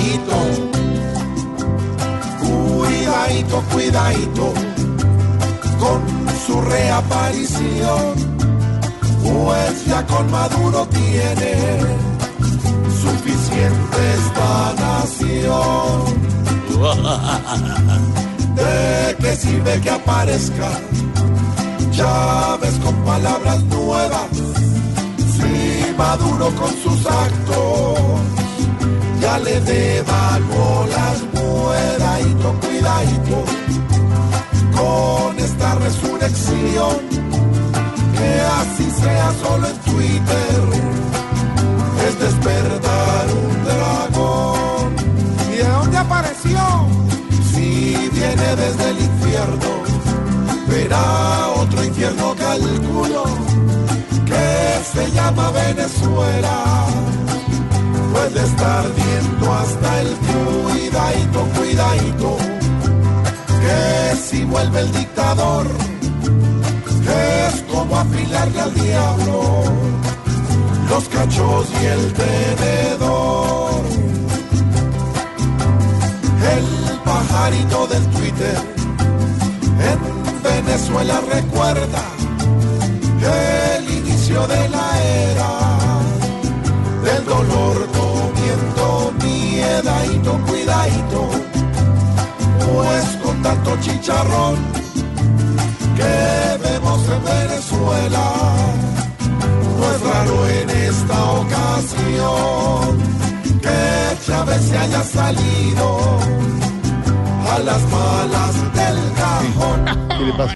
Cuidadito, cuidadito, cuidadito con su reaparición, pues ya con Maduro tiene suficiente esta nación. ¿De qué sirve que aparezca Chávez con palabras nuevas? Si Maduro con sus actos ya le devaluó las cuidadito, cuidadito con esta resurrección, que así sea solo en Twitter, es despertar un dragón. ¿Y de dónde apareció? Si viene desde el infierno, verá otro infierno calculo, que se llama Venezuela puede estar viendo hasta el cuidadito, cuidadito, que si vuelve el dictador, es como afilarle al diablo los cachos y el tenedor. El pajarito del Twitter en Venezuela recuerda el inicio de la tanto chicharrón que vemos en Venezuela, no es raro en esta ocasión que Chávez se haya salido a las malas del cajón.